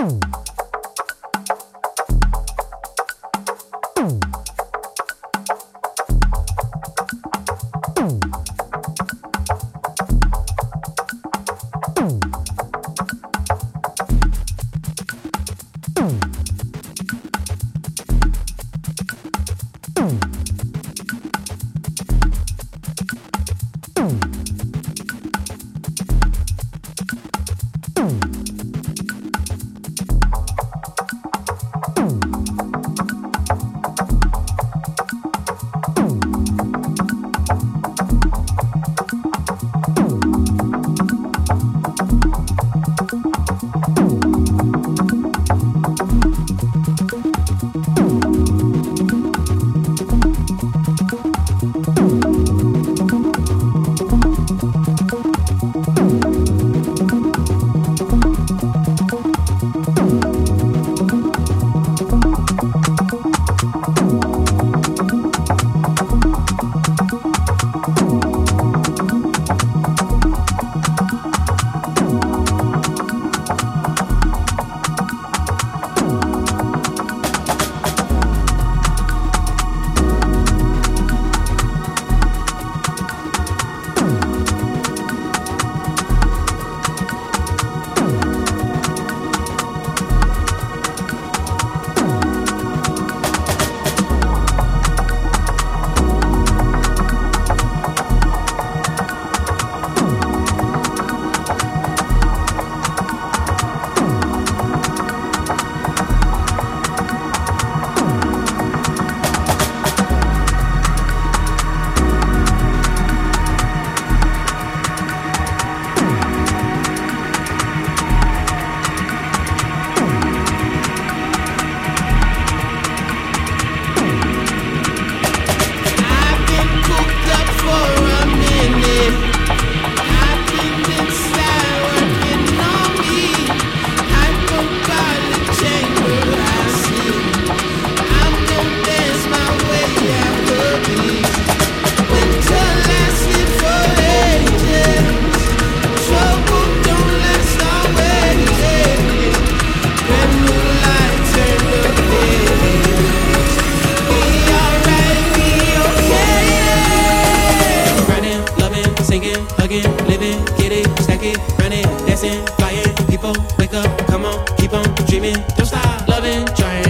Ooh. Truth stop loving, end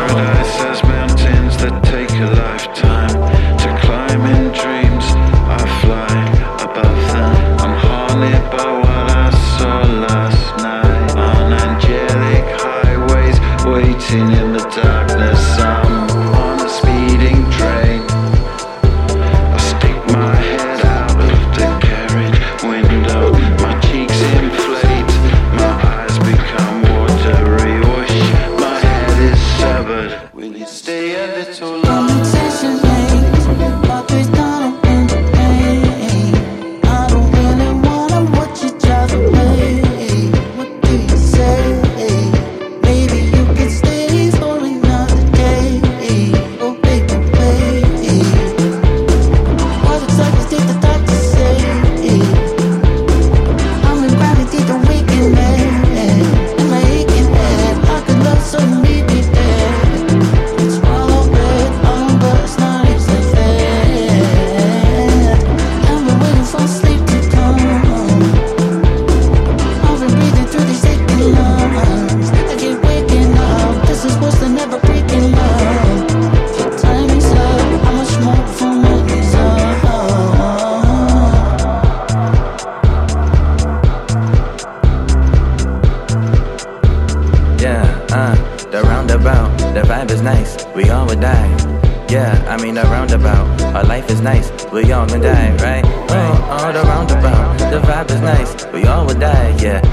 nice, we all gonna die, right? Oh, all the roundabout. The vibe is nice, we all will die, yeah.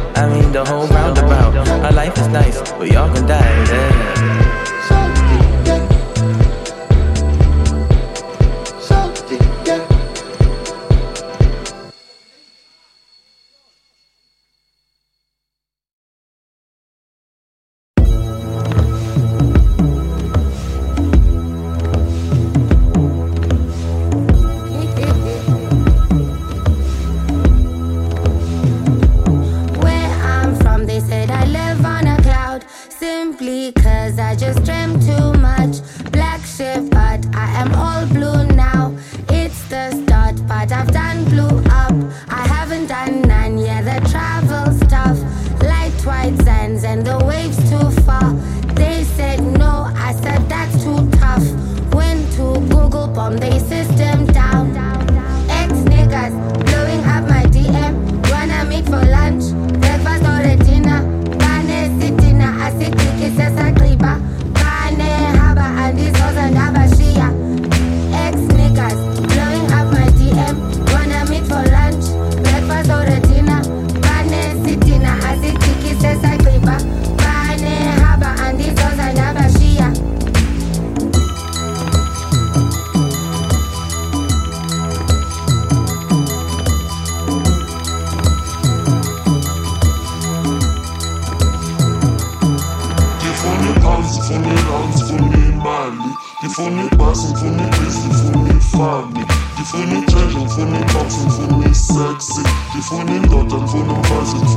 funny thoughts and funny words and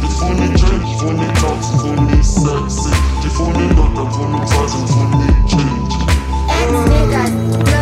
The funny change, funny talks, funny sexy. The funny thoughts and funny words changes. Nigga.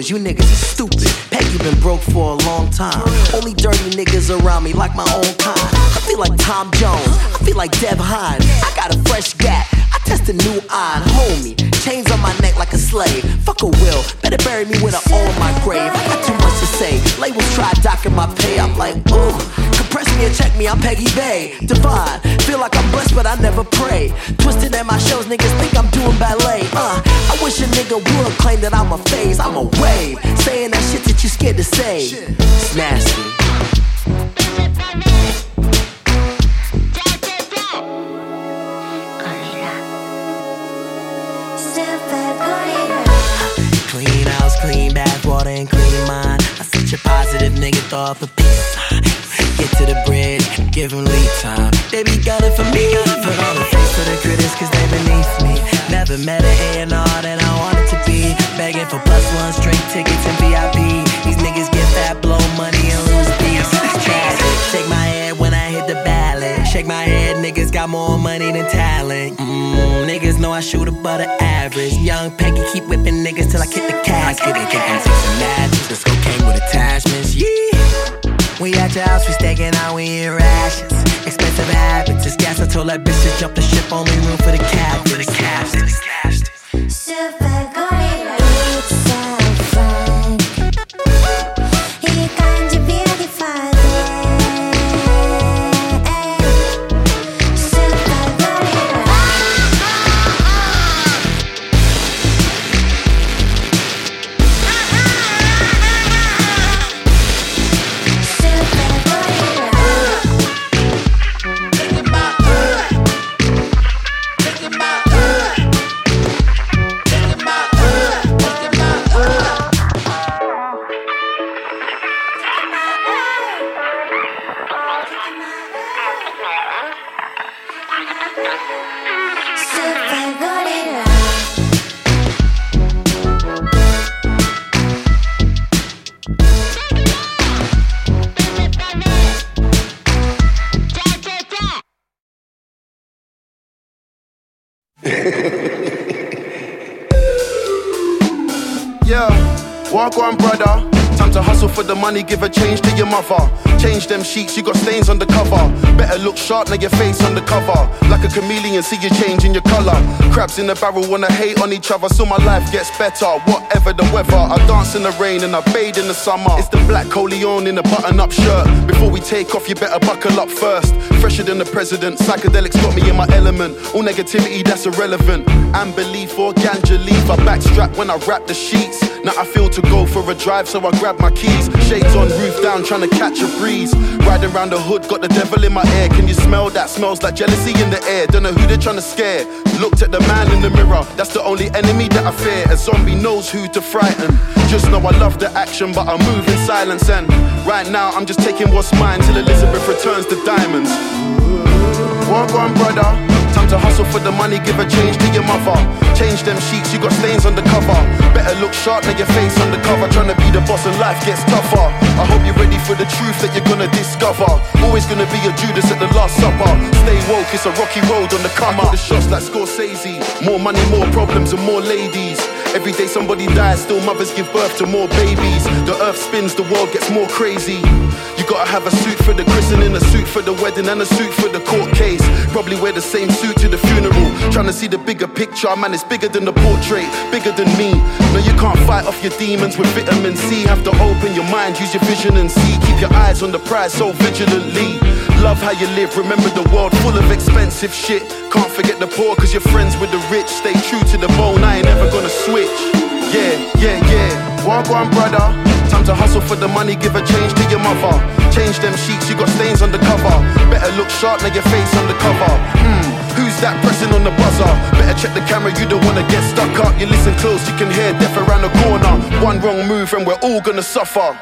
niggas are stupid. Peggy been broke for a long time. Only dirty niggas around me like my own kind. I feel like Tom Jones. I feel like Deb Hines. I got a fresh gap. I test a new iron, homie. Chains on my neck like a slave. Fuck a will. Better bury me with an O in my grave. I got too much to say. Labels try docking my pay. I'm like, ooh. Compress me and check me. I'm Peggy Bay. Divine. Feel like I'm blessed, but I never pray. Twisted at my shows, niggas think I'm doing ballet. Wish a nigga would claim that I'm a phase, I'm a wave. Saying that shit that you scared to say. It's nasty. Clean house, clean bath, water, and clean mind. I'm such a positive nigga thought for peace. Get to the bridge, give him lead time. They be gunning for me. Put on the face for the critics, cause they beneath me. Never met a A&R that I wanted to be. Begging for plus ones, drink tickets, and VIP. These niggas get fat, blow money, and lose peace. Shake my head when I hit the ballot. Shake my head, niggas got more money than talent. Mm, niggas know I shoot above the average. Young Peggy keep whipping niggas till I kick the casket. I'm chasing magic. We at your house, we staking out, we in rations. Expensive habits, it's gas. I told that bitch to jump the ship, only room for the captain. For the captain. Yeah, walk on, brother. Time to hustle for the money, give a change to your mother. Change them sheets, you got stains on the cover. Better look sharp, now your face on the cover. Like a chameleon, see you changing your color. Crabs in the barrel wanna hate on each other, so my life gets better. Whatever the weather, I dance in the rain and I bathe in the summer. It's the black Corleone in a button up shirt. Before we take off, you better buckle up first. Fresher than the president, psychedelics got me in my element. All negativity, that's irrelevant. And belief or ganja leaf, I backstrap when I wrap the sheets. Now I feel to go for a drive, so I grab my keys. Shades on, roof down, trying to catch a breeze. Riding around the hood, got the devil in my ear. Can you smell that? Smells like jealousy in the air. Don't know who they're trying to scare. Looked at the man in the mirror, that's the only enemy that I fear. A zombie knows who to frighten. Just know I love the action, but I move in silence. And right now, I'm just taking what's mine till Elizabeth returns the diamonds. Walk on, brother. Time to hustle for the money, give a change to your mother. Change them sheets, you got stains on the cover. Better look sharp, now your face the cover. Trying to be the boss and life gets tougher. I hope you're ready for the truth that you're gonna discover. Always gonna be a Judas at the Last Supper. Stay woke, it's a rocky road on the come up. The shots like Scorsese. More money, more problems, and more ladies. Every day somebody dies, still mothers give birth to more babies. The earth spins, the world gets more crazy. Gotta have a suit for the christening, a suit for the wedding, and a suit for the court case. Probably wear the same suit to the funeral. Trying to see the bigger picture, man, it's bigger than the portrait, bigger than me. No, you can't fight off your demons with vitamin C. Have to open your mind, use your vision and see. Keep your eyes on the prize so vigilantly. Love how you live, remember the world full of expensive shit. Can't forget the poor, cause you're friends with the rich. Stay true to the bone, I ain't ever gonna switch. Yeah, yeah, yeah. Walk on, brother. Time to hustle for the money, give a change to your mother. Change them sheets, you got stains on the cover. Better look sharp, now your face on the cover. Hmm, who's that pressing on the buzzer? Better check the camera, you don't wanna get stuck up. You listen close, you can hear death around the corner. One wrong move and we're all gonna suffer.